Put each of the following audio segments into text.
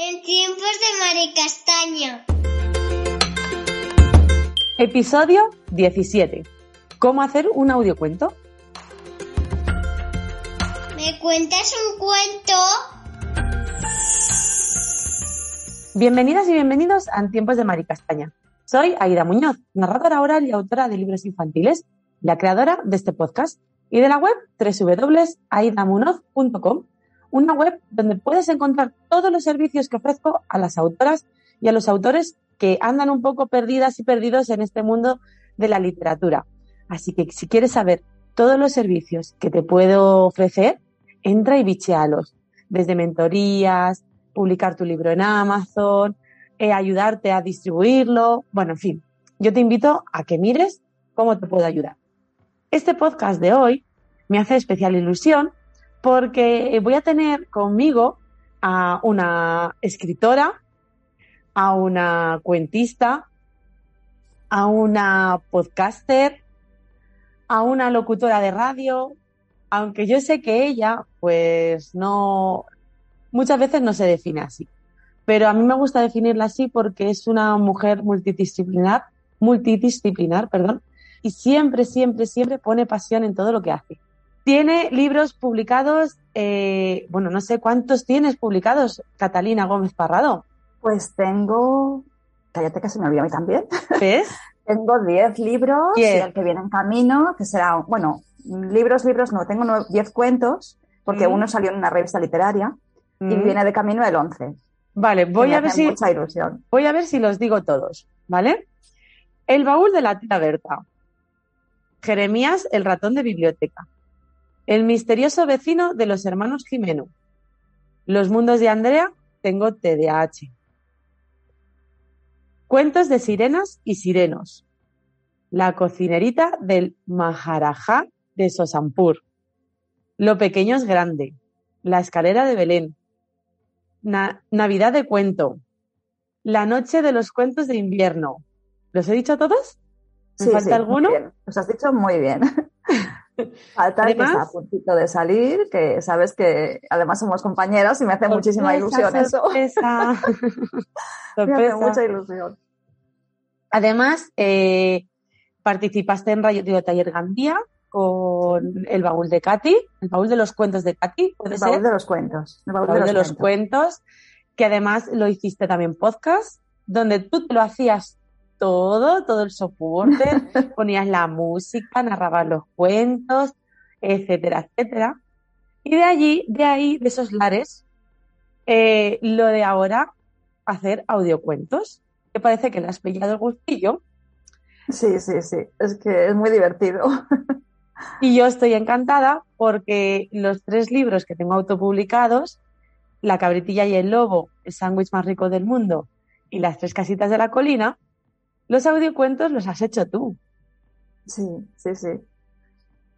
En tiempos de Maricastaña. Episodio 17. ¿Cómo hacer un audiocuento? ¿Me cuentas un cuento? Bienvenidas y bienvenidos a En tiempos de Maricastaña. Soy Aida Muñoz, narradora oral y autora de libros infantiles, la creadora de este podcast y de la web www.aidamunoz.com, una web donde puedes encontrar todos los servicios que ofrezco a las autoras y a los autores que andan un poco perdidas y perdidos en este mundo de la literatura. Así que si quieres saber todos los servicios que te puedo ofrecer, entra y bichealos. Desde mentorías, publicar tu libro en Amazon, eh, ayudarte a distribuirlo. Bueno, en fin, yo te invito a que mires cómo te puedo ayudar. Este podcast de hoy me hace especial ilusión porque voy a tener conmigo a una escritora, a una cuentista, a una podcaster, a una locutora de radio, aunque yo sé que ella, pues no, muchas veces no se define así. Pero a mí me gusta definirla así porque es una mujer multidisciplinar, multidisciplinar, perdón, y siempre, siempre, siempre pone pasión en todo lo que hace. Tiene libros publicados, eh, bueno, no sé cuántos tienes publicados, Catalina Gómez Parrado. Pues tengo, cállate que se me olvidó a mí también. ¿Ves? tengo 10 libros y el que viene en camino, que será, bueno, libros, libros, no, tengo 10 cuentos, porque Mm. uno salió en una revista literaria y Mm. viene de camino el 11. Vale, voy a ver si, mucha ilusión. voy a ver si los digo todos, ¿vale? El baúl de la tía Berta. Jeremías, el ratón de biblioteca. El misterioso vecino de los hermanos Jimeno. Los mundos de Andrea, tengo TDAH. Cuentos de sirenas y sirenos. La cocinerita del Maharajá de Sosampur. Lo pequeño es grande. La escalera de Belén. Na- Navidad de cuento. La noche de los cuentos de invierno. ¿Los he dicho todos? ¿Me Sí, falta sí, alguno? Los has dicho muy bien. Falta el que Además- está a puntito de salir, que sabes que además somos compañeros y me hace muchísima ilusión eso. sorpresa. Me hace mucha ilusión. Además, eh, participaste en Radio Taller Gandía con el baúl de Katy, el baúl de los cuentos de Katy, puede El ser. baúl de los cuentos. El baúl, Baúl de los, cuentos. cuentos, que además lo hiciste también podcast, donde tú te lo hacías todo, todo el soporte, ponías la música, narrabas los cuentos, etcétera, etcétera. Y de allí, de ahí, de esos lares, eh, lo de ahora, hacer audiocuentos. ¿Te parece que le has pillado el gustillo? Sí, sí, sí. Es que es muy divertido. Y yo estoy encantada porque los tres libros que tengo autopublicados, La cabritilla y el lobo, el sándwich más rico del mundo y Las tres casitas de la colina, los audiocuentos los has hecho tú. Sí, sí, sí.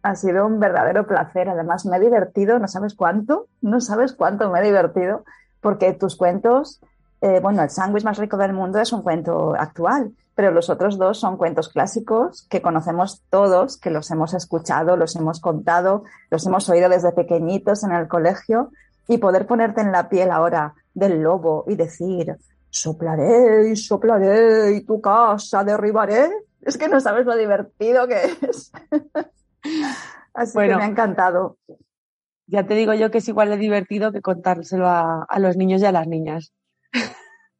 Ha sido un verdadero placer. Además, me he divertido, no sabes cuánto, no sabes cuánto me he divertido, porque tus cuentos, eh, bueno, el sándwich más rico del mundo es un cuento actual, pero los otros dos son cuentos clásicos que conocemos todos, que los hemos escuchado, los hemos contado, los hemos oído desde pequeñitos en el colegio, y poder ponerte en la piel ahora del lobo y decir, soplaré y soplaré y tu casa derribaré. Es que no sabes lo divertido que es. Así Bueno. que me ha encantado. Ya te digo yo que es igual de divertido que contárselo a, a los niños y a las niñas.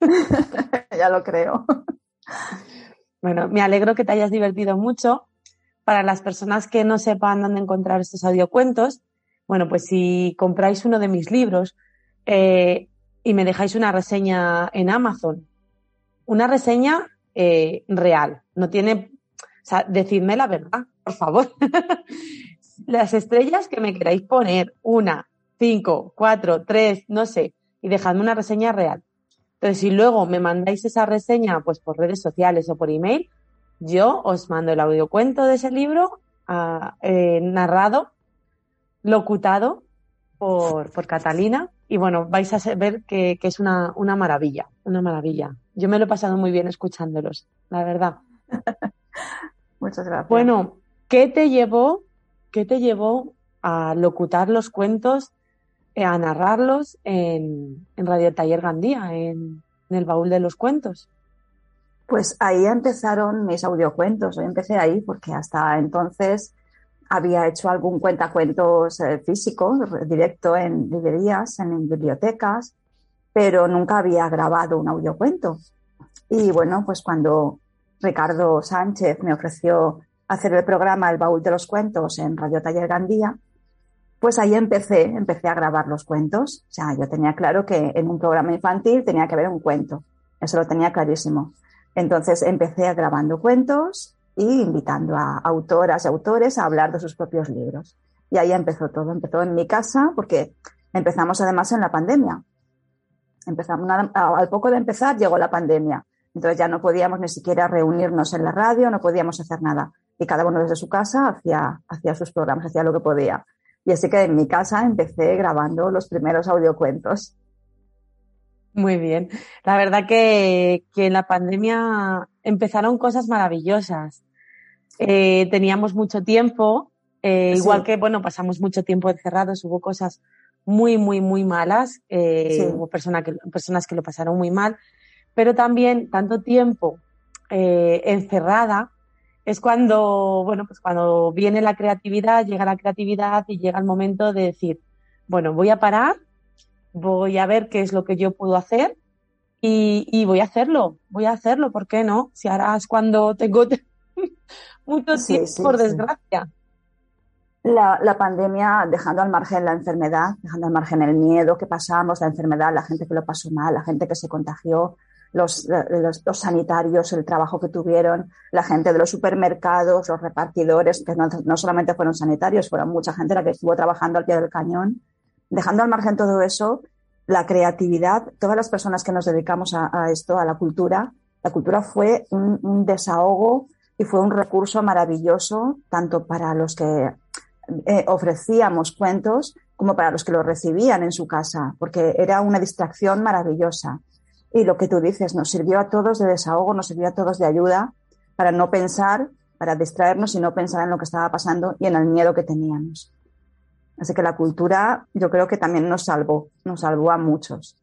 ya lo creo. Bueno, me alegro que te hayas divertido mucho. Para las personas que no sepan dónde encontrar estos audiocuentos, bueno, pues si compráis uno de mis libros eh, y me dejáis una reseña en Amazon, una reseña eh, real, no tiene, o sea, decidme la verdad, por favor. Las estrellas que me queráis poner, una, cinco, cuatro, tres, no sé, y dejadme una reseña real. Entonces, si luego me mandáis esa reseña pues por redes sociales o por email, yo os mando el audiocuento de ese libro ah, eh, narrado, locutado por, por Catalina. Y bueno, vais a ver que, que es una, una maravilla, una maravilla. Yo me lo he pasado muy bien escuchándolos, la verdad. Muchas gracias. Bueno, ¿qué te llevó, qué te llevó a locutar los cuentos eh, a narrarlos en, en Radio Taller Gandía, en, en el baúl de los cuentos. Pues ahí empezaron mis audiocuentos. Yo empecé ahí porque hasta entonces había hecho algún cuentacuentos eh, físico, directo en librerías, en, bibliotecas, pero nunca había grabado un audiocuento. Y bueno, pues cuando Ricardo Sánchez me ofreció hacer el programa El Baúl de los Cuentos en Radio Taller Gandía, pues ahí empecé, empecé a grabar los cuentos. O sea, yo tenía claro que en un programa infantil tenía que haber un cuento. Eso lo tenía clarísimo. Entonces empecé grabando cuentos invitando a autoras y autores a hablar de sus propios libros. Y ahí empezó todo. Empezó en mi casa porque empezamos además en la pandemia. Empezamos al poco de empezar llegó la pandemia. Entonces ya no podíamos ni siquiera reunirnos en la radio, no podíamos hacer nada. Y cada uno desde su casa hacía, hacía sus programas, hacía lo que podía. Y así que en mi casa empecé grabando los primeros audiocuentos. Muy bien. La verdad que, que en la pandemia empezaron cosas maravillosas. Eh, teníamos mucho tiempo, eh, igual que, bueno, pasamos mucho tiempo encerrados, hubo cosas muy, muy, muy malas, eh, hubo persona que, personas que lo pasaron muy mal, pero también tanto tiempo eh, encerrada es cuando, bueno, pues cuando viene la creatividad, llega la creatividad y llega el momento de decir, bueno, voy a parar, voy a ver qué es lo que yo puedo hacer y, voy a hacerlo, voy a hacerlo, ¿por qué no? Si ahora es cuando tengo mucho tiempo, por desgracia. La, la, pandemia, dejando al margen la enfermedad, dejando al margen el miedo que pasamos, la enfermedad, la gente que lo pasó mal, la gente que se contagió, los, los, sanitarios, el trabajo que tuvieron, la gente de los supermercados, los repartidores, que no, solamente fueron sanitarios, fueron mucha gente la que estuvo trabajando al pie del cañón. Dejando al margen todo eso, la creatividad, todas las personas que nos dedicamos a, esto, a la cultura, la cultura fue un, desahogo y fue un recurso maravilloso, tanto para los que eh, ofrecíamos cuentos como para los que los recibían en su casa, porque era una distracción maravillosa. Y lo que tú dices, nos sirvió a todos de desahogo, nos sirvió a todos de ayuda para no pensar, para distraernos y no pensar en lo que estaba pasando y en el miedo que teníamos. Así que la cultura yo creo que también nos salvó, nos salvó a muchos.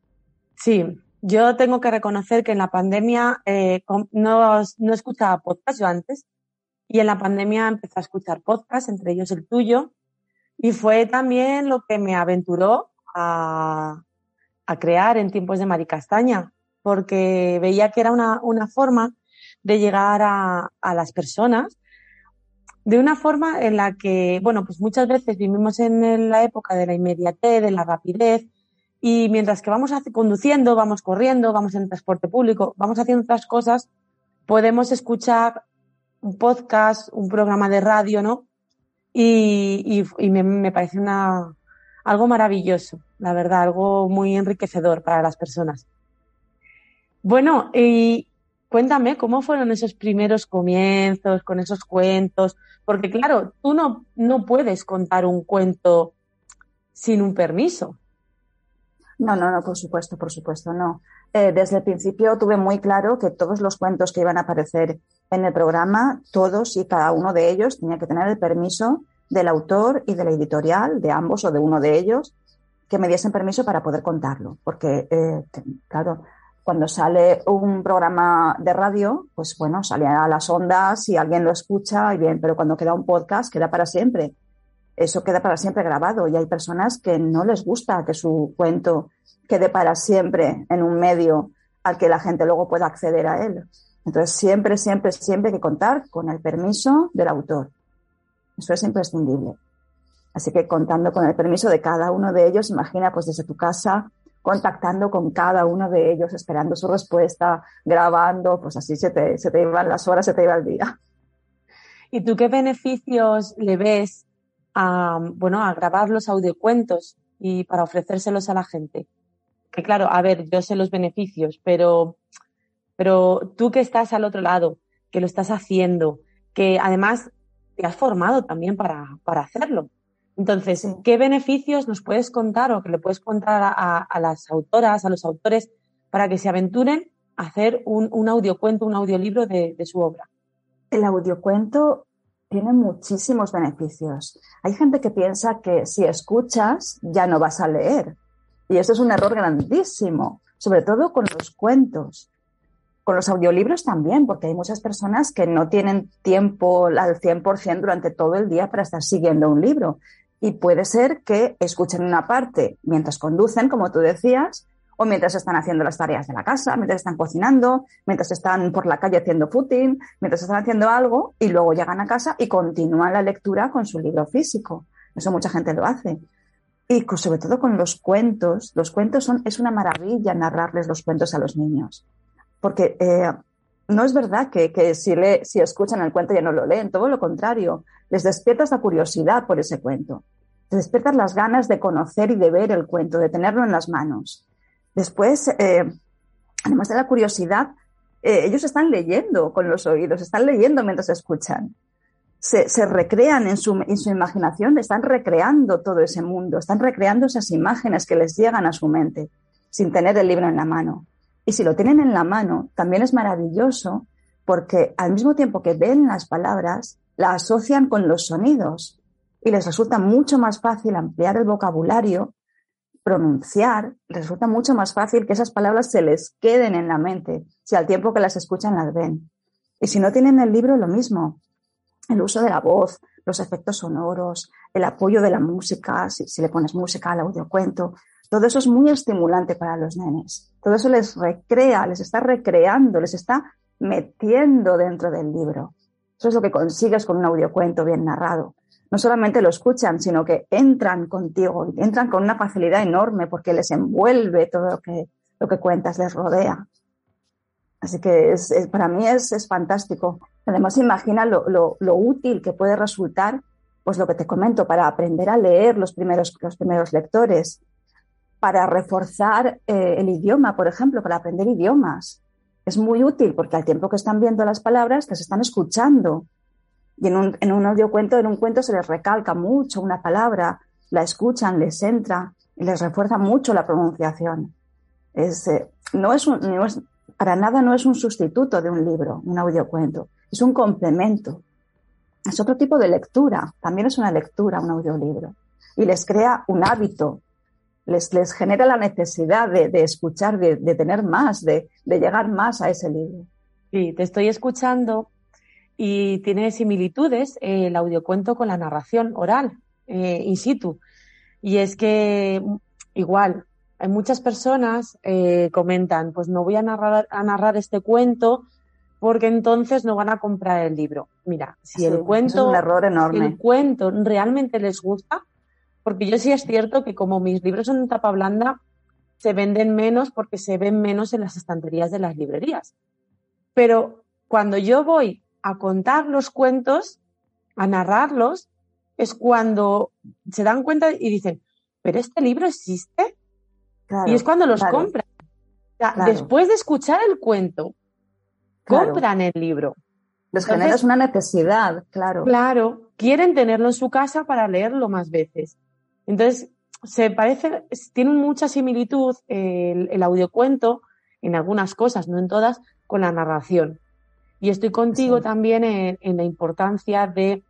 Sí, yo tengo que reconocer que en la pandemia eh, no, no escuchaba podcast yo antes y en la pandemia empecé a escuchar podcast, entre ellos el tuyo, y fue también lo que me aventuró a, a crear en tiempos de Maricastaña porque veía que era una, una forma de llegar a, a, las personas de una forma en la que, bueno, pues muchas veces vivimos en la época de la inmediatez, de la rapidez, y mientras que vamos conduciendo, vamos corriendo, vamos en transporte público, vamos haciendo otras cosas, podemos escuchar un podcast, un programa de radio, ¿no? Y, me, parece una, algo maravilloso, la verdad, algo muy enriquecedor para las personas. Bueno, y cuéntame cómo fueron esos primeros comienzos con esos cuentos, porque claro, tú no, no puedes contar un cuento sin un permiso. No, no, no, por supuesto, por supuesto, no. Eh, desde el principio tuve muy claro que todos los cuentos que iban a aparecer en el programa, todos y cada uno de ellos tenía que tener el permiso del autor y de la editorial, de ambos o de uno de ellos, que me diesen permiso para poder contarlo. Porque, eh, claro, cuando sale un programa de radio, pues bueno, sale a las ondas y alguien lo escucha y bien, pero cuando queda un podcast queda para siempre. Eso queda para siempre grabado y hay personas que no les gusta que su cuento quede para siempre en un medio al que la gente luego pueda acceder a él. Entonces, siempre, siempre, siempre hay que contar con el permiso del autor. Eso es imprescindible. Así que contando con el permiso de cada uno de ellos, imagina pues desde tu casa contactando con cada uno de ellos, esperando su respuesta, grabando, pues así se te, se te iban las horas, se te iba el día. ¿Y tú qué beneficios le ves a, bueno, a grabar los audiocuentos y para ofrecérselos a la gente? Que claro, a ver, yo sé los beneficios, pero, pero tú que estás al otro lado, que lo estás haciendo, que además te has formado también para, para hacerlo. Entonces, ¿qué beneficios nos puedes contar o que le puedes contar a, a las autoras, a los autores, para que se aventuren a hacer un, un audiocuento, un audiolibro de, de, su obra? El audiocuento tiene muchísimos beneficios. Hay gente que piensa que si escuchas ya no vas a leer. Y eso es un error grandísimo, sobre todo con los cuentos. Con los audiolibros también, porque hay muchas personas que no tienen tiempo al 100% durante todo el día para estar siguiendo un libro. Y puede ser que escuchen una parte mientras conducen, como tú decías, o mientras están haciendo las tareas de la casa, mientras están cocinando, mientras están por la calle haciendo footing, mientras están haciendo algo y luego llegan a casa y continúan la lectura con su libro físico. Eso mucha gente lo hace. Y sobre todo con los cuentos. Los cuentos son, es una maravilla narrarles los cuentos a los niños. Porque eh, no es verdad que, que si, le, si escuchan el cuento ya no lo leen, todo lo contrario. Les despiertas la curiosidad por ese cuento. Les despiertas las ganas de conocer y de ver el cuento, de tenerlo en las manos. Después, eh, además de la curiosidad, eh, ellos están leyendo con los oídos, están leyendo mientras escuchan. Se, recrean en su, en su, imaginación, están recreando todo ese mundo, están recreando esas imágenes que les llegan a su mente sin tener el libro en la mano. Y si lo tienen en la mano, también es maravilloso porque al mismo tiempo que ven las palabras, la asocian con los sonidos y les resulta mucho más fácil ampliar el vocabulario pronunciar, resulta mucho más fácil que esas palabras se les queden en la mente si al tiempo que las escuchan las ven. Y si no tienen el libro, lo mismo. El uso de la voz, los efectos sonoros, el apoyo de la música, si, le pones música al audiocuento, todo eso es muy estimulante para los nenes. Todo eso les recrea, les está recreando, les está metiendo dentro del libro. Eso es lo que consigues con un audiocuento bien narrado no solamente lo escuchan, sino que entran contigo, entran con una facilidad enorme porque les envuelve todo lo que, lo que cuentas, les rodea. Así que es, para mí es, es, fantástico. Además, imagina lo, lo, útil que puede resultar, pues lo que te comento, para aprender a leer los primeros, los primeros lectores, para reforzar eh, el idioma, por ejemplo, para aprender idiomas. Es muy útil porque al tiempo que están viendo las palabras, las están escuchando y en un, en un audiocuento, en un cuento se les recalca mucho una palabra, la escuchan, les entra y les refuerza mucho la pronunciación. Es, eh, no es, un, no es para nada no es un sustituto de un libro, un audiocuento, es un complemento. Es otro tipo de lectura, también es una lectura, un audiolibro. Y les crea un hábito, les, les genera la necesidad de, de escuchar, de, de, tener más, de, de llegar más a ese libro. Sí, te estoy escuchando y tiene similitudes eh, el audiocuento con la narración oral, eh, in situ. Y es que igual, hay muchas personas eh, comentan, pues no voy a narrar, a narrar este cuento porque entonces no van a comprar el libro. Mira, si el cuento, es un error enorme. el cuento realmente les gusta, porque yo sí es cierto que como mis libros son en tapa blanda, se venden menos porque se ven menos en las estanterías de las librerías. Pero cuando yo voy a contar los cuentos, a narrarlos, es cuando se dan cuenta y dicen, pero este libro existe. y es cuando los compran. Después de escuchar el cuento, compran el libro. Les generas una necesidad, claro. Claro, quieren tenerlo en su casa para leerlo más veces. Entonces, se parece, tiene mucha similitud el, el audiocuento en algunas cosas, no en todas, con la narración. Y estoy contigo también en, la importancia de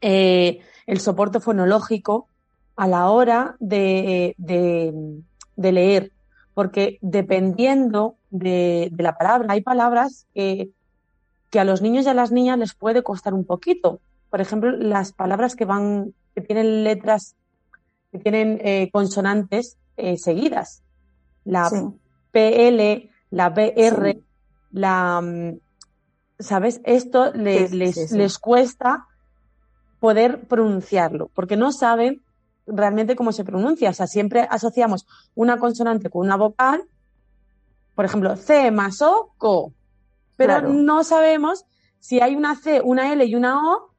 eh, el soporte fonológico a la hora de, de, leer, porque dependiendo de, la palabra, hay palabras que, que a los niños y a las niñas les puede costar un poquito. Por ejemplo, las palabras que van, que tienen letras, que tienen eh, consonantes eh, seguidas. La PL, la BR, la, mm, ¿sabes? Esto les, les, cuesta poder pronunciarlo, porque no saben realmente cómo se pronuncia. O sea, siempre asociamos una consonante con una vocal, por ejemplo, C más O, CO, pero no sabemos si hay una C, una L y una O,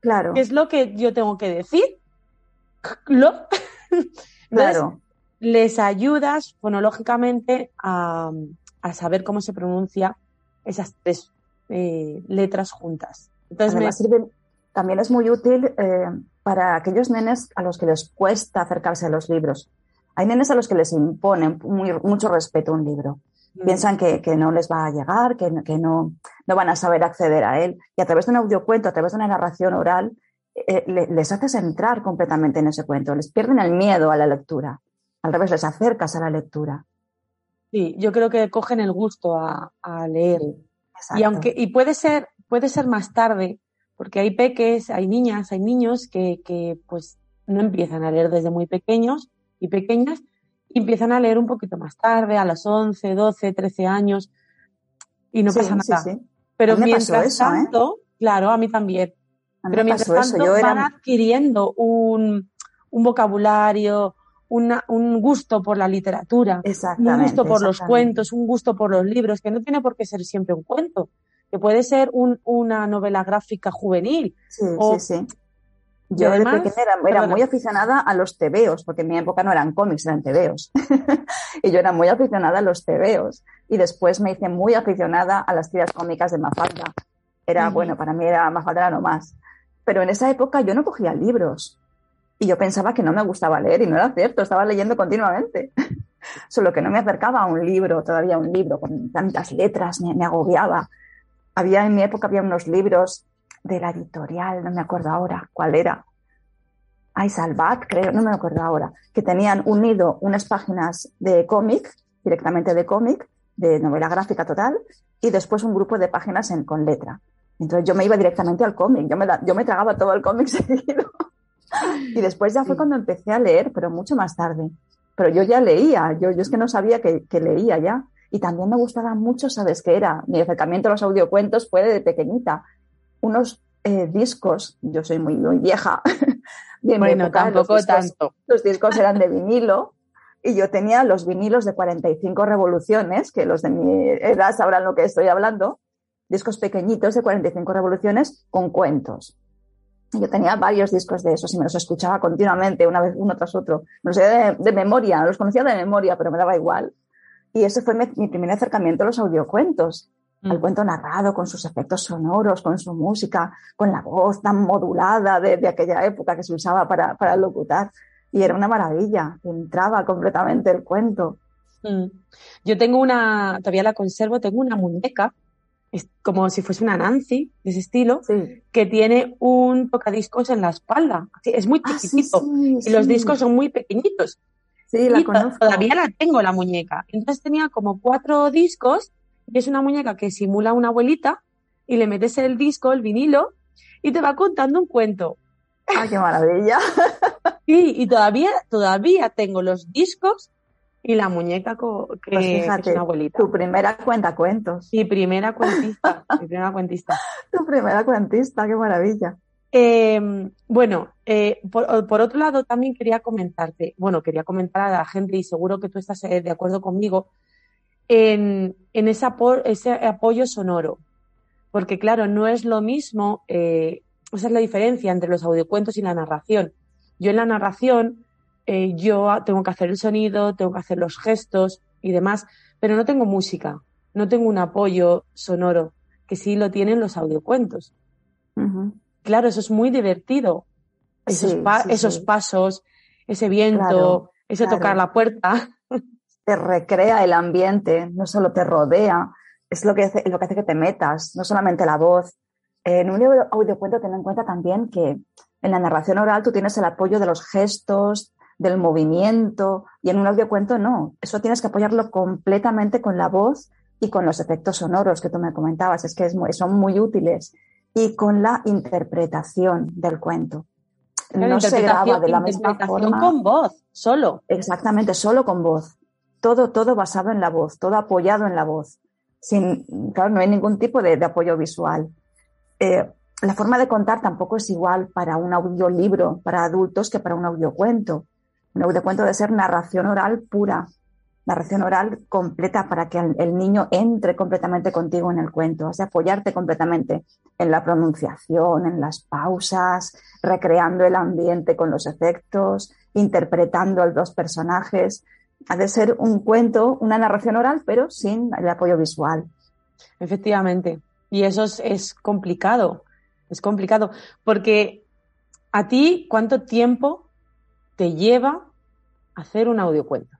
claro. ¿qué es lo que yo tengo que decir? Lo. claro. Les ayudas fonológicamente a, a saber cómo se pronuncia esas tres eh, letras juntas. Entonces también es muy útil eh, para aquellos nenes a los que les cuesta acercarse a los libros. Hay nenes a los que les imponen mucho respeto un libro. Mm. Piensan que, no les va a llegar, que, que no, no van a saber acceder a él. Y a través de un audiocuento, a través de una narración oral, eh, les haces entrar completamente en ese cuento, les pierden el miedo a la lectura. Al revés, les acercas a la lectura. Sí, yo creo que cogen el gusto a, leer. Y aunque, y puede ser, puede ser más tarde, porque hay peques, hay niñas, hay niños que, que pues no empiezan a leer desde muy pequeños y pequeñas, y empiezan a leer un poquito más tarde, a los 11, 12, 13 años, y no pasa nada. Pero mientras ¿eh? tanto, claro, a mí también. pero mientras tanto van adquiriendo un, un vocabulario, un gusto por la literatura, un gusto por los cuentos, un gusto por los libros, que no tiene por qué ser siempre un cuento, que puede ser un, una novela gráfica juvenil. Sí, sí, sí. Yo además, de pequeña era, muy aficionada a los tebeos, porque en mi época no eran cómics, eran tebeos. y yo era muy aficionada a los tebeos. Y después me hice muy aficionada a las tiras cómicas de Mafalda. Era, bueno, para mí era Mafalda era no más. Pero en esa época yo no cogía libros. Y yo pensaba que no me gustaba leer y no era cierto, estaba leyendo continuamente. Solo que no me acercaba a un libro, todavía un libro con tantas letras, me, me agobiaba. Había en mi época había unos libros de la editorial, no me acuerdo ahora cuál era. Ay, Salvat, creo, no me acuerdo ahora, que tenían unido unas páginas de cómic, directamente de cómic, de novela gráfica total, y después un grupo de páginas en, con letra. Entonces yo me iba directamente al cómic, yo me, yo me tragaba todo el cómic seguido. Y después ya fue cuando empecé a leer, pero mucho más tarde. Pero yo ya leía, yo, yo es que no sabía que, leía ya. Y también me gustaba mucho, ¿sabes qué era? Mi acercamiento a los audiocuentos fue de pequeñita. Unos eh, discos, yo soy muy, muy vieja. bueno, tampoco tanto. Los discos eran de vinilo y yo tenía los vinilos de 45 revoluciones, que los de mi edad sabrán lo que estoy hablando, discos pequeñitos de 45 revoluciones con cuentos. Yo tenía varios discos de esos y me los escuchaba continuamente, una vez uno tras otro. Me los de, de memoria, los conocía de memoria, pero me daba igual. Y ese fue mi, primer acercamiento a los audiocuentos, al mm. cuento narrado, con sus efectos sonoros, con su música, con la voz tan modulada de, aquella época que se usaba para, para locutar. Y era una maravilla, entraba completamente el cuento. Mm. Yo tengo una, todavía la conservo, tengo una muñeca es como si fuese una Nancy de ese estilo, que tiene un tocadiscos en la espalda. Es muy ah, chiquitito y los discos son muy pequeñitos. Sí, la conozco. Todavía la tengo la muñeca. Entonces tenía como cuatro discos y es una muñeca que simula una abuelita y le metes el disco, el vinilo y te va contando un cuento. ¡Ay, qué maravilla! Sí, y todavía, todavía tengo los discos y la muñeca que, pues es una abuelita. Tu primera cuenta cuentos. Mi primera cuentista. mi primera cuentista. Tu primera cuentista, qué maravilla. Em, bueno, eh, por, otro lado, también quería comentarte, bueno, quería comentar a la gente, y seguro que tú estás eh, de acuerdo conmigo, en, en ese, ese, apoyo sonoro. Porque, claro, no es lo mismo, eh, esa es la diferencia entre los audiocuentos y la narración. Yo en la narración eh, yo tengo que hacer el sonido, tengo que hacer los gestos y demás, pero no tengo música, no tengo un apoyo sonoro, que sí lo tienen los audiocuentos. Claro, eso es muy divertido. Esos, esos pasos, ese viento, ese tocar la puerta. Te recrea el ambiente, no solo te rodea, es lo que hace, lo que, hace que te metas, no solamente la voz. En un audiocuento ten en cuenta también que en la narración oral tú tienes el apoyo de los gestos, del movimiento y en un audiocuento no. Eso tienes que apoyarlo completamente con la voz y con los efectos sonoros que tú me comentabas. Es que son muy útiles. Y con la interpretación del cuento. no se graba de la misma forma. con voz, solo. Exactamente, solo con voz. Todo, todo basado en la voz, todo apoyado en la voz. Sin, claro, no hay ningún tipo de, apoyo visual. Eh, la forma de contar tampoco es igual para un audiolibro para adultos que para un audiocuento. Un audiocuento debe ser narración oral pura, narración oral completa para que el, niño entre completamente contigo en el cuento, o sea, apoyarte completamente en la pronunciación, en las pausas, recreando el ambiente con los efectos, interpretando a los personajes. Ha de ser un cuento, una narración oral, pero sin el apoyo visual. Efectivamente. Y eso es, es complicado. Es complicado. Porque a ti, ¿cuánto tiempo te lleva a hacer un audiocuento?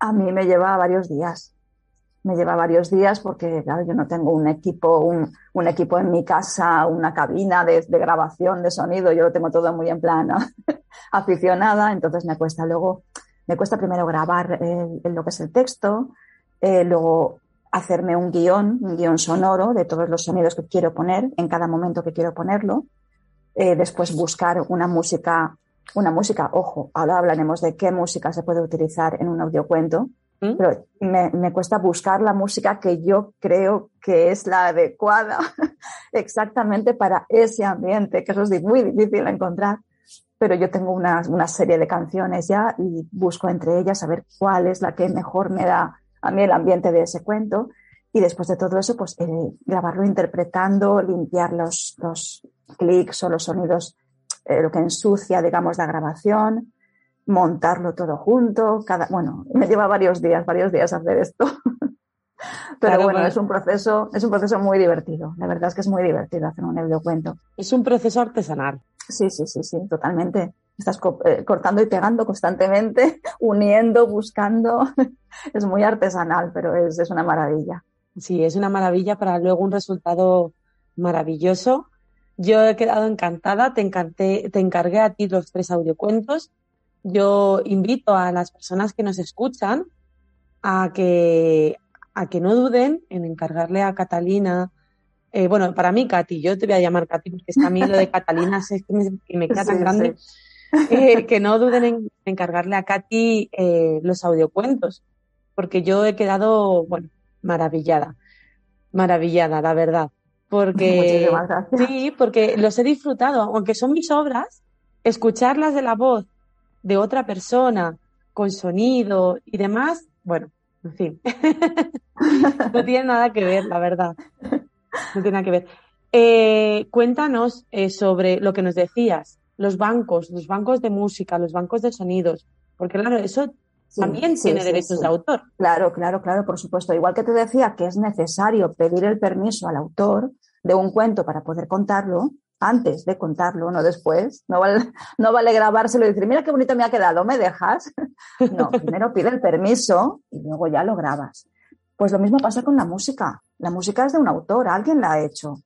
A mí me lleva varios días. me lleva varios días porque, claro, yo no tengo un equipo, un, equipo en mi casa, una cabina de, grabación de sonido, yo lo tengo todo muy en plan aficionada, entonces me cuesta luego, me cuesta primero grabar eh, lo que es el texto, eh, luego hacerme un guion, un guion sonoro de todos los sonidos que quiero poner en cada momento que quiero ponerlo, eh, después buscar una música, una música, ojo, ahora hablaremos de qué música se puede utilizar en un audiocuento, ¿Mm? pero me, me, cuesta buscar la música que yo creo que es la adecuada exactamente para ese ambiente, que eso es muy difícil encontrar. Pero yo tengo una, una serie de canciones ya y busco entre ellas a ver cuál es la que mejor me da a mí el ambiente de ese cuento. Y después de todo eso, pues eh, grabarlo interpretando, limpiar los, los clics o los sonidos, eh, lo que ensucia, digamos, la grabación, montarlo todo junto. Cada, bueno, me lleva varios días, varios días hacer esto. Pero claro, bueno, es un proceso, es un proceso muy divertido. La verdad es que es muy divertido hacer un audiocuento. Es un proceso artesanal. Sí, sí, sí, sí, totalmente. Estás co eh, cortando y pegando constantemente, uniendo, buscando. es muy artesanal, pero es, es una maravilla. Sí, es una maravilla para luego un resultado maravilloso. Yo he quedado encantada, te, encanté, te encargué a ti los tres audiocuentos. Yo invito a las personas que nos escuchan a que, a que no duden en encargarle a Catalina, eh, bueno, para mí, Katy, yo te voy a llamar Katy porque es que a mí lo de Catalina es que me, que me queda tan grande. Sí. Eh, que no duden en encargarle a Katy eh, los audiocuentos, porque yo he quedado, bueno, maravillada, maravillada, la verdad. Porque, sí, porque los he disfrutado, aunque son mis obras, escucharlas de la voz de otra persona, con sonido y demás, bueno, en fin, no tiene nada que ver, la verdad. No tiene nada que ver. Eh, cuéntanos eh, sobre lo que nos decías, los bancos, los bancos de música, los bancos de sonidos, porque claro, eso sí, también sí, tiene sí, derechos de autor. Claro, claro, claro, por supuesto. Igual que te decía que es necesario pedir el permiso al autor de un cuento para poder contarlo, antes de contarlo, no después. No vale, no vale grabárselo y decir, mira qué bonito me ha quedado, ¿me dejas? No, primero pide el permiso y luego ya lo grabas. Pues lo mismo pasa con la música. La música es de un autor, alguien la ha hecho.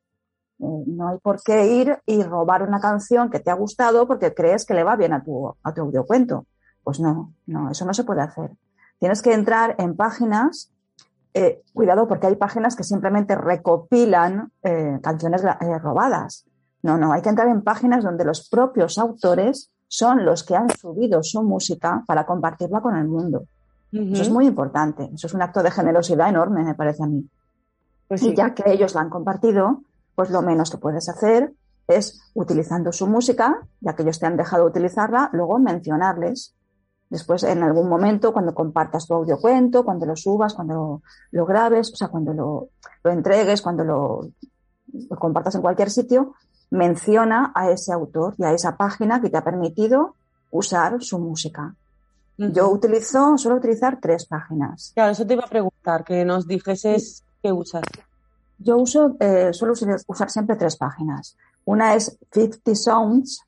Eh, no hay por qué ir y robar una canción que te ha gustado porque crees que le va bien a tu, a tu audiocuento. Pues no, no, eso no se puede hacer. Tienes que entrar en páginas, eh, cuidado porque hay páginas que simplemente recopilan eh, canciones eh, robadas. No, no, hay que entrar en páginas donde los propios autores son los que han subido su música para compartirla con el mundo. Uh -huh. Eso es muy importante. Eso es un acto de generosidad enorme, me parece a mí. Pues sí. Y ya que ellos la han compartido, pues lo menos que puedes hacer es, utilizando su música, ya que ellos te han dejado utilizarla, luego mencionarles. Después, en algún momento, cuando compartas tu audiocuento, cuando lo subas, cuando lo, lo grabes, o sea, cuando lo, lo entregues, cuando lo, lo, compartas en cualquier sitio, menciona a ese autor y a esa página que te ha permitido usar su música. Uh -huh. Yo utilizo, suelo utilizar tres páginas. Claro, eso te iba a preguntar, que nos dijeses sí. qué usas. Yo uso, eh, suelo usar siempre tres páginas. Una es 50 Sounds,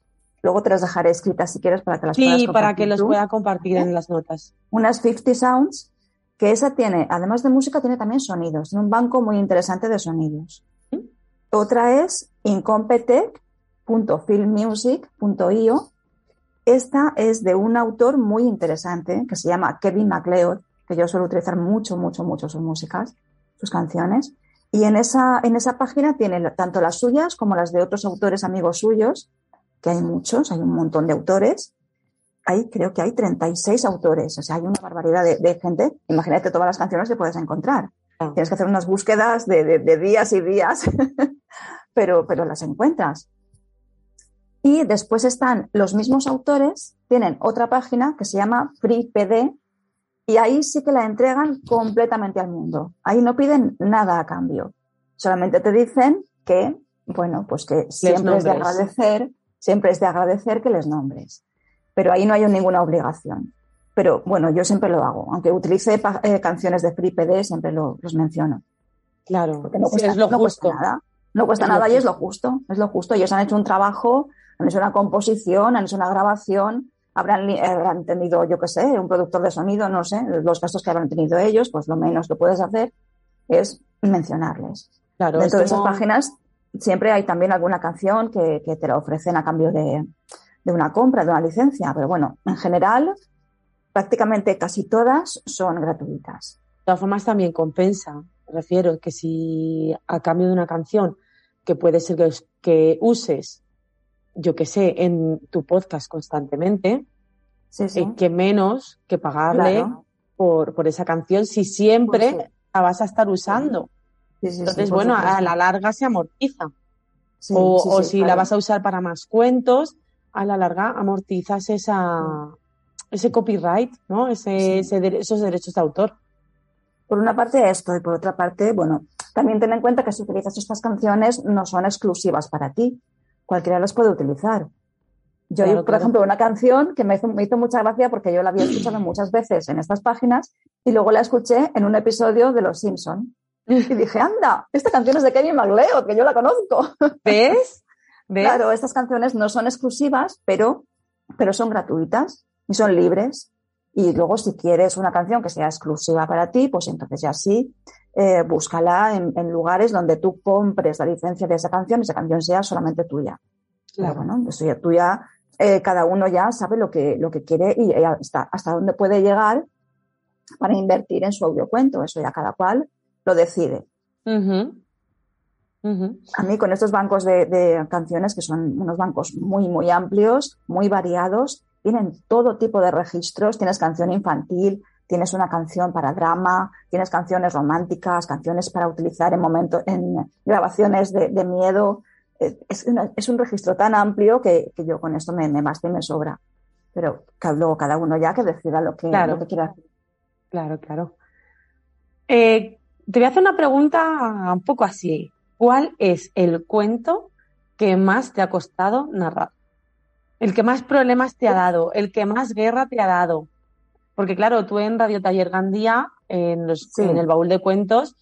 luego te las dejaré escritas si quieres para que las sí, puedas compartir. Sí, para que los pueda compartir ¿Eh? en las notas. Una es 50 Sounds, que esa tiene, además de música, tiene también sonidos. Tiene un banco muy interesante de sonidos. Otra es incompetech.filmmusic.io. Esta es de un autor muy interesante que se llama Kevin MacLeod, que yo suelo utilizar mucho, mucho, mucho sus músicas, sus canciones. Y en esa, en esa página tiene tanto las suyas como las de otros autores amigos suyos, que hay muchos, hay un montón de autores. Hay, creo que hay 36 autores, o sea, hay una barbaridad de, de gente. Imagínate todas las canciones que puedes encontrar. Tienes que hacer unas búsquedas de, de, de días y días, pero, pero las encuentras. Y después están los mismos autores, tienen otra página que se llama FreePD, y ahí sí que la entregan completamente al mundo. Ahí no piden nada a cambio. Solamente te dicen que, bueno, pues que siempre es de agradecer, siempre es de agradecer que les nombres. Pero ahí no hay ninguna obligación. Pero bueno, yo siempre lo hago. Aunque utilice eh, canciones de FreePD, siempre lo, los menciono. Claro, Porque no cuesta, sí, es lo no justo. Cuesta nada. No cuesta es nada y es lo justo. Es lo justo. Ellos han hecho un trabajo, han hecho una composición, han hecho una grabación habrán, habrán tenido, yo qué sé, un productor de sonido, no sé, los gastos que habrán tenido ellos, pues lo menos que puedes hacer es mencionarles. Claro, Dentro de es esas páginas siempre hay también alguna canción que, que te la ofrecen a cambio de, de una compra, de una licencia, pero bueno, en general, prácticamente casi todas son gratuitas. De todas formas, también compensa. Me refiero que si a cambio de una canción que puede ser que, que uses, yo que sé, en tu podcast constantemente, Sí, sí. eh, que menos que pagarle Claro. por, por esa canción si siempre Pues sí. la vas a estar usando. Sí, sí, sí, Entonces, bueno, a la larga se amortiza. O si la vas a usar para más cuentos, a la larga amortizas esa, ese copyright, ¿no? Ese, esos derechos de autor. Por una parte esto y por otra parte, bueno, también ten en cuenta que si utilizas estas canciones no son exclusivas para ti. Cualquiera las puede utilizar. Yo, Claro, por claro. ejemplo, una canción que me hizo, me hizo mucha gracia porque yo la había escuchado muchas veces en estas páginas y luego la escuché en un episodio de Los Simpson y dije, anda, esta canción es de Kevin MacLeod, que yo la conozco. ¿Ves? ¿Ves? Claro, estas canciones no son exclusivas, pero, pero son gratuitas y son libres. Y luego, si quieres una canción que sea exclusiva para ti, pues entonces ya sí, eh, búscala en, en lugares donde tú compres la licencia de esa canción y esa canción sea solamente tuya. Claro. bueno, eso ya, tú ya, eh, cada uno ya sabe lo que, lo que quiere y hasta, hasta dónde puede llegar para invertir en su audiocuento. Eso ya cada cual lo decide. A mí con estos bancos de, de canciones, que son unos bancos muy, muy amplios, muy variados, tienen todo tipo de registros. Tienes canción infantil, tienes una canción para drama, tienes canciones románticas, canciones para utilizar en momentos, en grabaciones de, de miedo. Eh, Es, una- es un registro tan amplio que, que yo con esto me, me basta y me sobra. Pero luego cada uno ya que decida lo que, Claro. lo que quiera hacer. Claro, claro. Eh, te voy a hacer una pregunta un poco así. ¿Cuál es el cuento que más te ha costado narrar? El que más problemas te ha dado, el que más guerra te ha dado. Porque claro, tú en Radio Taller Gandía, en, los, Sí. en el baúl de cuentos,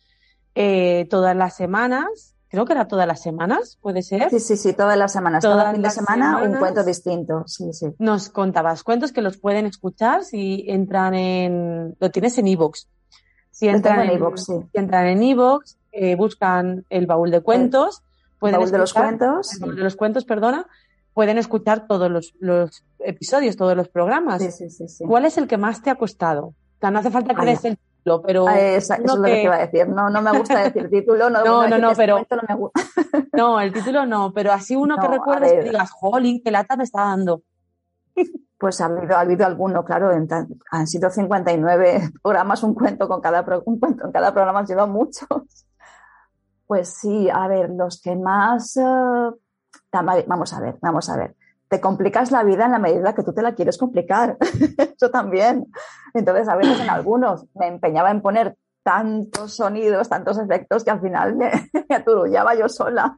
eh, todas las semanas, creo que era todas las semanas, puede ser, Sí, sí, sí, todas las semanas. Todas Cada fin de semana un cuento distinto. Sí, sí. nos contabas cuentos que los pueden escuchar si entran en, lo tienes en iVoox. Si entran en en iVoox, sí. si entran en iVoox, eh, buscan el baúl de cuentos, pueden Baúl de los escuchar- cuentos. el baúl de los cuentos, perdona, pueden escuchar todos los, los episodios, todos los programas. Sí, sí. ¿Cuál es el que más te ha costado? O sea, no hace falta que des el título, pero Ah, esa- eso es lo que que- te iba a decir. No, no me gusta decir título. No, No, no, no, que este pero- no me gusta. no, el título no, pero así uno que No, a recuerdes que digas, jolín, qué lata me está dando. Pues ha habido, ha habido alguno, claro. en tan- han sido 59 programas, un cuento con cada un cuento en cada programa, han sido muchos. Pues sí, a ver, los que más. tama- vamos a ver, vamos a ver. Te complicas la vida en la medida que tú te la quieres complicar. Eso también. Entonces, a veces en algunos me empeñaba en poner tantos sonidos, tantos efectos que al final me, me yo sola.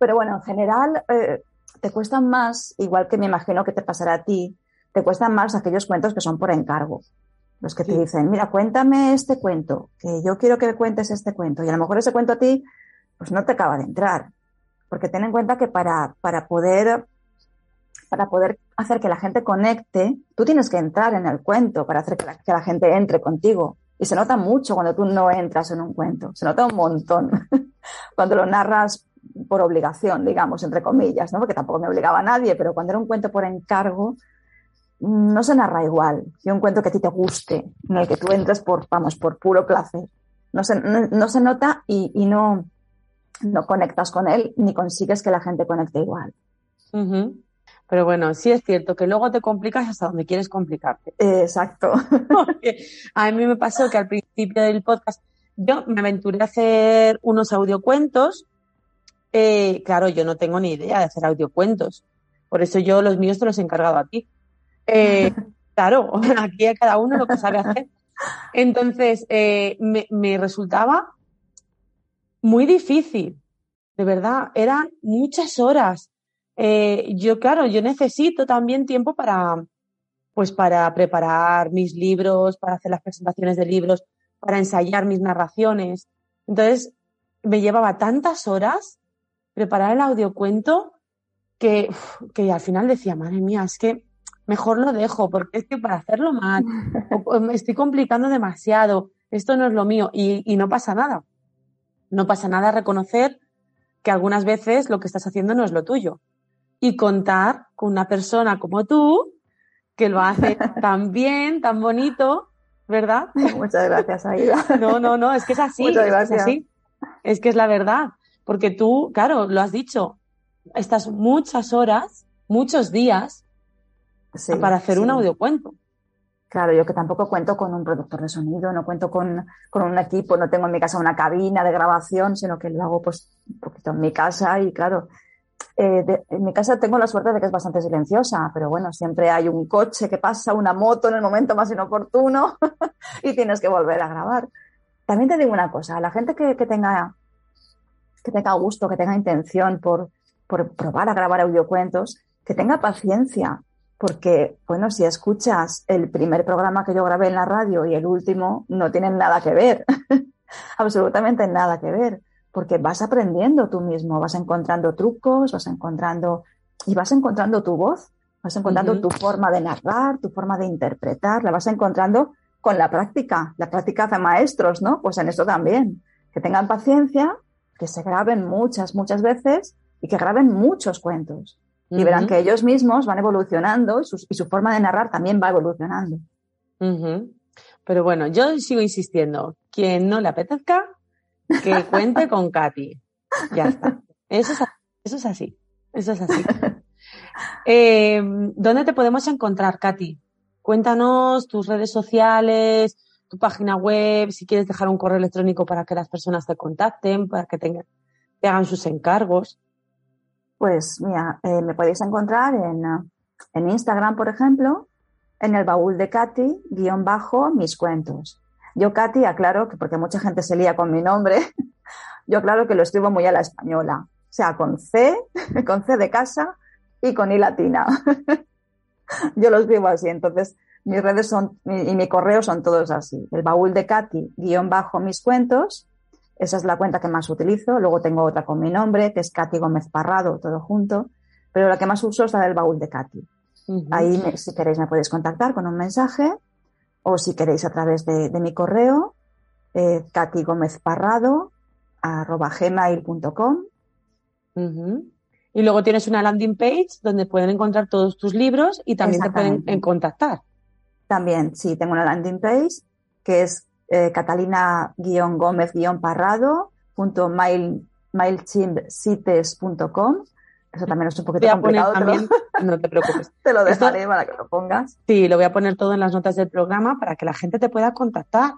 Pero bueno, en general, eh, te cuestan más, igual que me imagino que te pasará a ti, te cuestan más aquellos cuentos que son por encargo. Los que te dicen, mira, cuéntame este cuento, que yo quiero que me cuentes este cuento. Y a lo mejor ese cuento a ti, pues no te acaba de entrar. Porque ten en cuenta que para, para poder, para poder hacer que la gente conecte, tú tienes que entrar en el cuento para hacer que la, que la gente entre contigo. Y se nota mucho cuando tú no entras en un cuento. Se nota un montón. cuando lo narras por obligación, digamos, entre comillas, ¿no? Porque tampoco me obligaba a nadie, pero cuando era un cuento por encargo, mm, no se narra igual que un cuento que a ti te guste, en el que tú entres por, vamos, por puro placer. No se, no, no se nota y, y no, no conectas con él ni consigues que la gente conecte igual. Ujú. Pero bueno, sí es cierto que luego te complicas hasta donde quieres complicarte. Exacto. Porque a mí me pasó que al principio del podcast yo me aventuré a hacer unos audiocuentos. Eh, claro, yo no tengo ni idea de hacer audiocuentos. Por eso yo los míos te los he encargado a ti. Eh, claro, aquí a cada uno lo que sabe hacer. Entonces, eh, me, me resultaba muy difícil. De verdad, eran muchas horas. Eh, yo, claro, yo necesito también tiempo para, pues para preparar mis libros, para hacer las presentaciones de libros, para ensayar mis narraciones. Entonces, me llevaba tantas horas preparar el audiocuento que, que al final decía, madre mía, es que mejor lo dejo, porque es que para hacerlo mal, me estoy complicando demasiado, esto no es lo mío y, y no pasa nada. No pasa nada reconocer que algunas veces lo que estás haciendo no es lo tuyo. Y contar con una persona como tú, que lo hace tan bien, tan bonito, ¿verdad? Muchas gracias, Aida. No, no, no, es que es así. Muchas es, que es así. es que es la verdad. Porque tú, claro, lo has dicho, estás muchas horas, muchos días Sí, para hacer sí. un audiocuento. Claro, yo que tampoco cuento con un productor de sonido, no cuento con, con un equipo, no tengo en mi casa una cabina de grabación, sino que lo hago pues un poquito en mi casa y claro, eh, de- en mi casa tengo la suerte de que es bastante silenciosa, pero bueno, siempre hay un coche que pasa, una moto en el momento más inoportuno y tienes que volver a grabar. También te digo una cosa, a la gente que, que tenga que tenga gusto, que tenga intención por, por probar a grabar audiocuentos, que tenga paciencia, porque, bueno, si escuchas el primer programa que yo grabé en la radio y el último, no tienen nada que ver, absolutamente nada que ver, porque vas aprendiendo tú mismo, vas encontrando trucos, vas encontrando y vas encontrando tu voz, vas encontrando tu forma de narrar, tu forma de interpretar, la vas encontrando con la práctica. La práctica hace maestros, ¿no? Pues en eso también. Que tengan paciencia, que se graben muchas, muchas veces y que graben muchos cuentos. Y verán que ellos mismos van evolucionando y, sus- y su forma de narrar también va evolucionando. Pero bueno, yo sigo insistiendo. Quien no le apetezca, que cuente con Katy. Ya está. Eso es, eso es así. Eso es así. Eh, ¿Dónde te podemos encontrar, Katy? Cuéntanos tus redes sociales, tu página web, si quieres dejar un correo electrónico para que las personas te contacten, para que tengan, te hagan sus encargos. Pues mira, eh, me podéis encontrar en, en Instagram, por ejemplo, en el baúl de Katy, guion bajo, mis cuentos. Yo, Katy, aclaro que porque mucha gente se lía con mi nombre, yo aclaro que lo escribo muy a la española. O sea, con C, con C de casa y con I latina. yo lo escribo así. Entonces, mis redes son, y mi correo son todos así. El baúl de Katy, guion bajo, mis cuentos. Esa es la cuenta que más utilizo. Luego tengo otra con mi nombre, que es Katy Gómez Parrado, todo junto. Pero la que más uso es la del baúl de Katy. Ahí, me- si queréis, me podéis contactar con un mensaje o si queréis a través de, de mi correo, eh, katygomezparrado, arroba gmail.com. Y luego tienes una landing page donde pueden encontrar todos tus libros y también te pueden contactar. También, sí, tengo una landing page que es eh, catalina-gómez-parrado.mailchimpsites.com. Eso también es un poquito complicado, te lo- también, no te preocupes. te lo Esto- dejaré para que lo pongas. Sí, lo voy a poner todo en las notas del programa para que la gente te pueda contactar.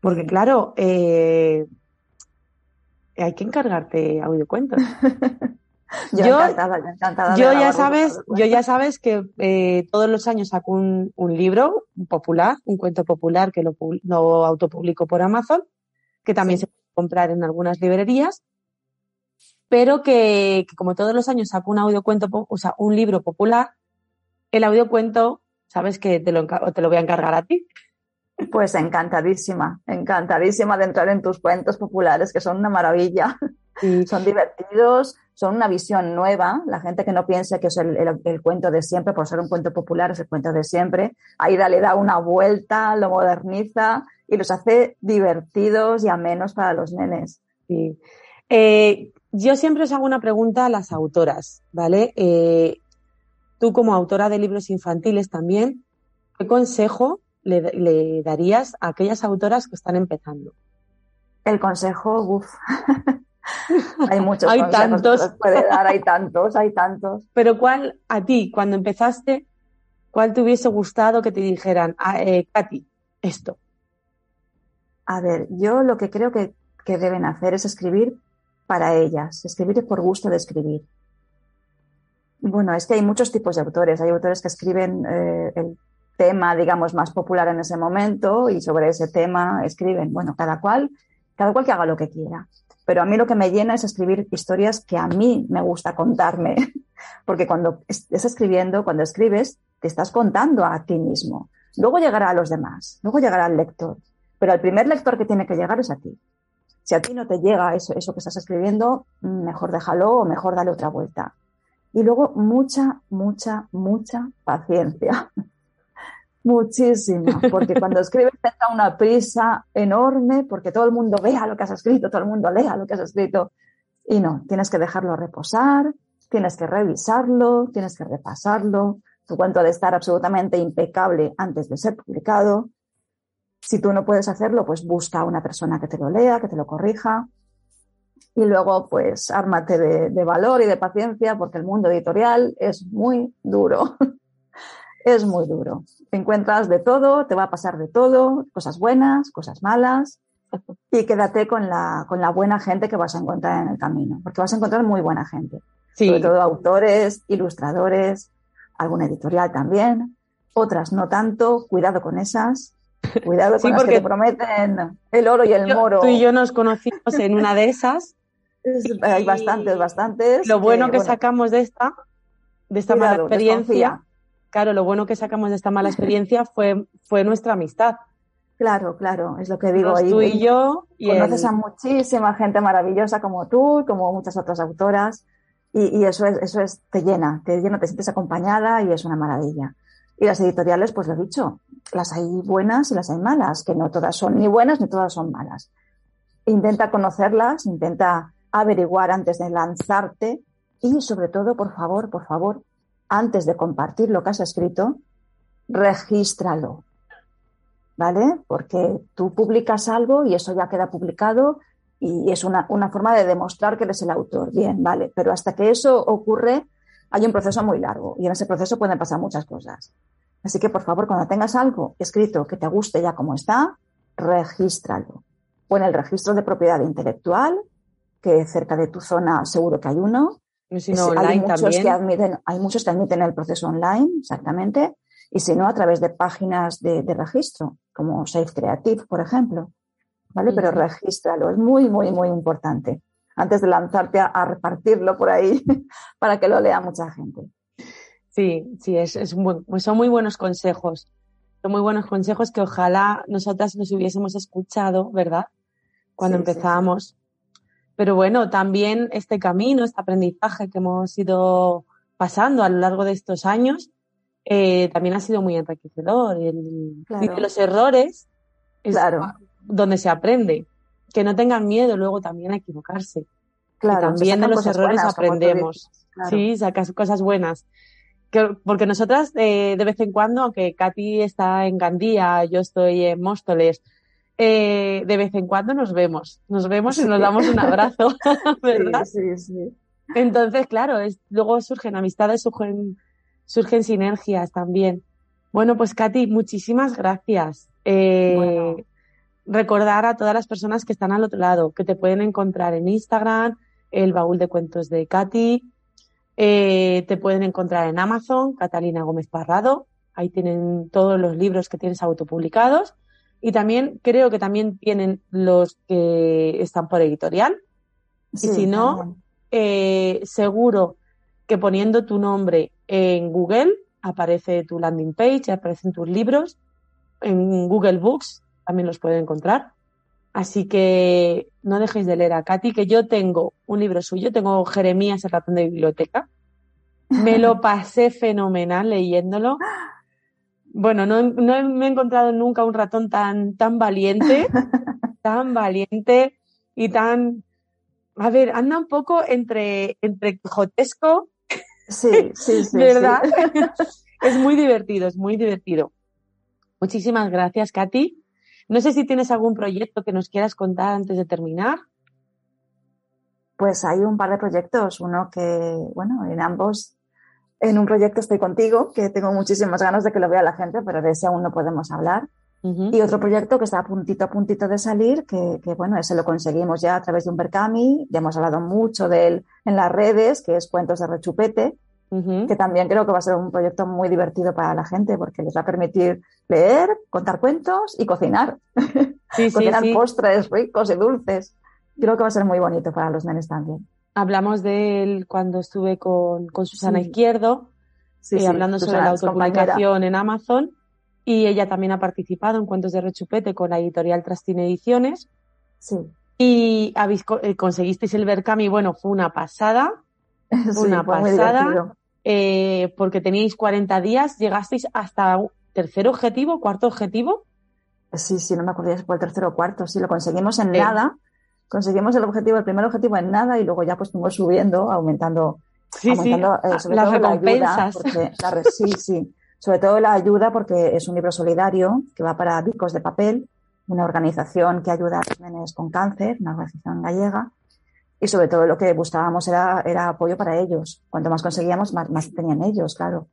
Porque claro, eh, hay que encargarte audiocuentos. Yo, Yo- encantada, yo encantada Yo ya sabes, yo ya sabes que eh, todos los años saco un, un libro popular, un cuento popular que lo, lo autopublico por Amazon, que también Sí. se puede comprar en algunas librerías, pero que, que como todos los años saco un audiocuento, o sea, un libro popular, el audiocuento, sabes que te lo, te lo voy a encargar a ti. Pues encantadísima, encantadísima de entrar en tus cuentos populares, que son una maravilla. Y Son divertidos, son una visión nueva. La gente que no piense que es el, el- el cuento de siempre, por ser un cuento popular, es el cuento de siempre. Aida le da una vuelta, lo moderniza y los hace divertidos y amenos para los nenes. Sí. Eh, yo siempre os hago una pregunta a las autoras, ¿vale? Eh, tú como autora de libros infantiles también, ¿qué consejo le, le darías a aquellas autoras que están empezando? El consejo, uff. hay muchos Hay consejos tantos. que puede dar, hay tantos, hay tantos. Pero ¿cuál a ti, cuando empezaste, cuál te hubiese gustado que te dijeran, ah, eh, Katy, esto? A ver, yo lo que creo que, que deben hacer es escribir para ellas, escribir por gusto de escribir. Bueno, es que hay muchos tipos de autores. Hay autores que escriben eh, el tema, digamos, más popular en ese momento y sobre ese tema escriben. Bueno, cada cual, cada cual que haga lo que quiera. Pero a mí lo que me llena es escribir historias que a mí me gusta contarme. Porque cuando estés escribiendo, cuando escribes, te estás contando a ti mismo. Luego llegará a los demás, luego llegará al lector. Pero el primer lector que tiene que llegar es a ti. Si a ti no te llega eso, eso que estás escribiendo, mejor déjalo o mejor dale otra vuelta. Y luego mucha, mucha, mucha paciencia. Muchísima, porque cuando escribes da una prisa enorme porque todo el mundo vea lo que has escrito, todo el mundo lea lo que has escrito. Y no, tienes que dejarlo reposar, tienes que revisarlo, tienes que repasarlo. Tu cuento ha de estar absolutamente impecable antes de ser publicado. Si tú no puedes hacerlo, pues busca a una persona que te lo lea, que te lo corrija. Y luego, pues, ármate de valor y de paciencia porque el mundo editorial es muy duro. es muy duro. Te encuentras de todo, te va a pasar de todo, cosas buenas, cosas malas. Y quédate con la, con la buena gente que vas a encontrar en el camino, porque vas a encontrar muy buena gente. Sí. Sobre todo autores, ilustradores, alguna editorial también, otras no tanto, cuidado con esas, cuidado con Sí, las porque- que te prometen el oro y el Yo- moro. Tú y yo nos conocimos en una de esas. Es- hay bastantes, bastantes. Lo bueno que bueno, sacamos de esta, de esta mala experiencia. Claro, lo bueno que sacamos de esta mala experiencia fue, fue nuestra amistad. Claro, claro, es lo que digo ahí. tú y yo y Conoces a muchísima gente maravillosa como tú, como muchas otras autoras, y, y eso es, eso es, te llena, te llena, te sientes acompañada y es una maravilla. Y las editoriales, pues lo he dicho, las hay buenas y las hay malas, que no todas son ni buenas ni todas son malas. Intenta conocerlas, intenta averiguar antes de lanzarte y sobre todo, por favor, por favor, antes de compartir lo que has escrito, regístralo. ¿vale? Porque tú publicas algo y eso ya queda publicado y es una, una forma de demostrar que eres el autor. Bien, vale, pero hasta que eso ocurre hay un proceso muy largo y en ese proceso pueden pasar muchas cosas. Así que, por favor, cuando tengas algo escrito que te guste ya como está, regístralo. En el registro de propiedad intelectual, que cerca de tu zona seguro que hay uno. Hay muchos también. que admiten, hay muchos que admiten el proceso online, exactamente, y si no, a través de páginas de, de registro, como Safe Creative, por ejemplo. ¿Vale? Pero regístralo, es muy, muy, muy importante. Antes de lanzarte a, a repartirlo por ahí para que lo lea mucha gente. Sí, sí, es, es buen- pues son muy buenos consejos. Son muy buenos consejos que ojalá nosotras nos hubiésemos escuchado, ¿verdad? Cuando Sí, sí, empezamos. Pero bueno, también este camino, este aprendizaje que hemos ido pasando a lo largo de estos años, eh, también ha sido muy enriquecedor. Y, el- Claro. de los errores es Claro. donde se aprende. Que no tengan miedo luego también a equivocarse. Claro, también de los errores buenas, aprendemos. claro. Sí, sacas cosas buenas. Que- porque nosotras eh, de vez en cuando, aunque Katy está en Gandía, yo estoy en Móstoles, eh, de vez en cuando nos vemos, nos vemos y nos damos un abrazo, ¿verdad? Sí, sí, sí. Entonces, claro, es, luego surgen amistades, surgen, surgen sinergias también. Bueno, pues Katy, muchísimas gracias. Eh, Bueno. Recordar a todas las personas que están al otro lado, que te pueden encontrar en Instagram, el baúl de cuentos de Katy, eh, te pueden encontrar en Amazon, Catalina Gómez Parrado, ahí tienen todos los libros que tienes autopublicados y también creo que también tienen los que están por editorial. Sí, si no, eh, seguro que poniendo tu nombre en Google aparece tu landing page, aparecen tus libros. En Google Books también los pueden encontrar. Así que no dejéis de leer a Katy, que yo tengo un libro suyo, tengo Jeremías, el ratón de biblioteca. Me lo pasé fenomenal leyéndolo. Bueno, no, no me he encontrado nunca un ratón tan, tan valiente, tan valiente y tan, a ver, anda un poco entre, entre quijotesco, Sí, sí, sí. ¿verdad? sí. es muy divertido, es muy divertido. Muchísimas gracias, Katy. No sé si tienes algún proyecto que nos quieras contar antes de terminar. Pues hay un par de proyectos, uno que, bueno, en ambos, en un proyecto estoy contigo, que tengo muchísimas ganas de que lo vea la gente, pero de ese aún no podemos hablar. Y otro proyecto que está a puntito a puntito de salir, que, que, bueno, ese lo conseguimos ya a través de un Berkami, ya hemos hablado mucho de él en las redes, que es Cuentos de Rechupete, que también creo que va a ser un proyecto muy divertido para la gente, porque les va a permitir leer, contar cuentos y cocinar. Sí, sí, cocinar sí. postres ricos y dulces. Creo que va a ser muy bonito para los nenes también. Hablamos de él cuando estuve con, con Susana Sí. Izquierdo, Sí, eh, sí, hablando sobre la autopublicación en Amazon. Y ella también ha participado en Cuentos de Rechupete con la editorial Trastín Ediciones. Sí, Y habéis eh, conseguisteis el Berkami, bueno, fue una pasada. una pasada, eh, porque teníais 40 días, llegasteis hasta tercer objetivo, cuarto objetivo. Sí, sí, no me acuerdo si fue el tercero o cuarto, sí, lo conseguimos en nada, conseguimos el objetivo, el primer objetivo en nada y luego ya pues fuimos subiendo, aumentando, sí, aumentando sí. Eh, sobre las recompensas. sí, sí, sobre todo la ayuda porque es un libro solidario que va para Bicos de Papel, una organización que ayuda a los nenes con cáncer, una organización gallega, y sobre todo lo que buscábamos era, era apoyo para ellos. Cuanto más conseguíamos, más, más tenían ellos, claro.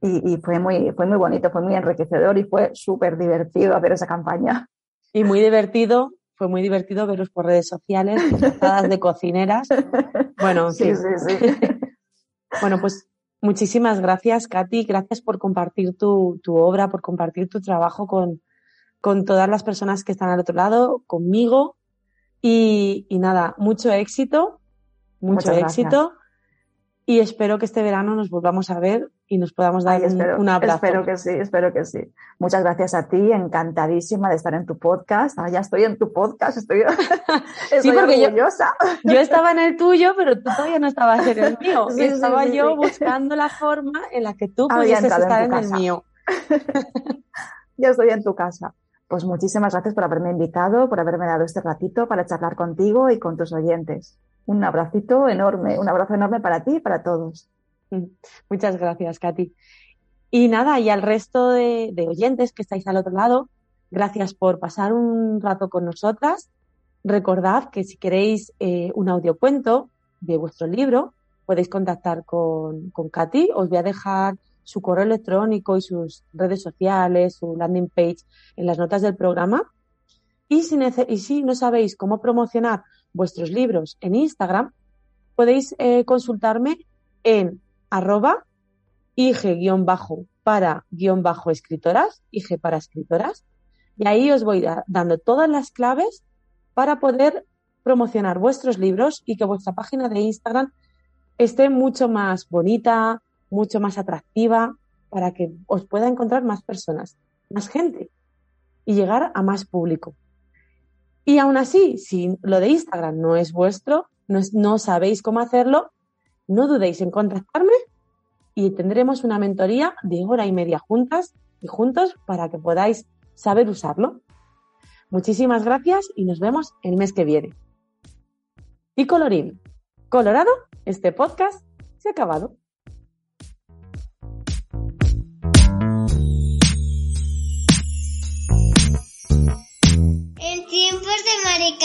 Y, y, fue, muy, fue muy bonito, fue muy enriquecedor y fue súper divertido hacer esa campaña. Y muy divertido, fue muy divertido veros por redes sociales, de cocineras. Bueno, sí, sí, sí. bueno, pues muchísimas gracias, Katy. Gracias por compartir tu, tu obra, por compartir tu trabajo con, con todas las personas que están al otro lado, conmigo y, nada, mucho éxito, mucho éxito. Y espero que este verano nos volvamos a ver y nos podamos dar un, abrazo. Espero que sí, espero que sí. Muchas gracias a ti, encantadísima de estar en tu podcast. Ah, ya estoy en tu podcast, estoy, sí, porque orgullosa. Yo, estaba en el tuyo, pero tú todavía no estabas en el mío. estaba yo buscando la forma en la que tú pudieses estar en, en el mío. ya estoy en tu casa. Pues muchísimas gracias por haberme invitado, por haberme dado este ratito para charlar contigo y con tus oyentes. Un abracito enorme, un abrazo enorme para ti y para todos. Muchas gracias, Katy. Y nada, y al resto de, oyentes que estáis al otro lado, gracias por pasar un rato con nosotras. Recordad que si queréis eh, un audiocuento de vuestro libro, podéis contactar con, Katy. Os voy a dejar su correo electrónico y sus redes sociales, su landing page en las notas del programa. Y si, y no sabéis cómo promocionar vuestros libros en Instagram, podéis eh, consultarme en arroba IG-para-escritoras, IG para escritoras, y ahí os voy dando todas las claves para poder promocionar vuestros libros y que vuestra página de Instagram esté mucho más bonita, mucho más atractiva para que os pueda encontrar más personas, más gente y llegar a más público. Y aún así, si lo de Instagram no es vuestro, no, sabéis cómo hacerlo, no dudéis en contactarme y tendremos una mentoría de hora y media juntas y juntos para que podáis saber usarlo. Muchísimas gracias y nos vemos el mes que viene. Y colorín, colorado, este podcast se ha acabado. En tiempos de Mari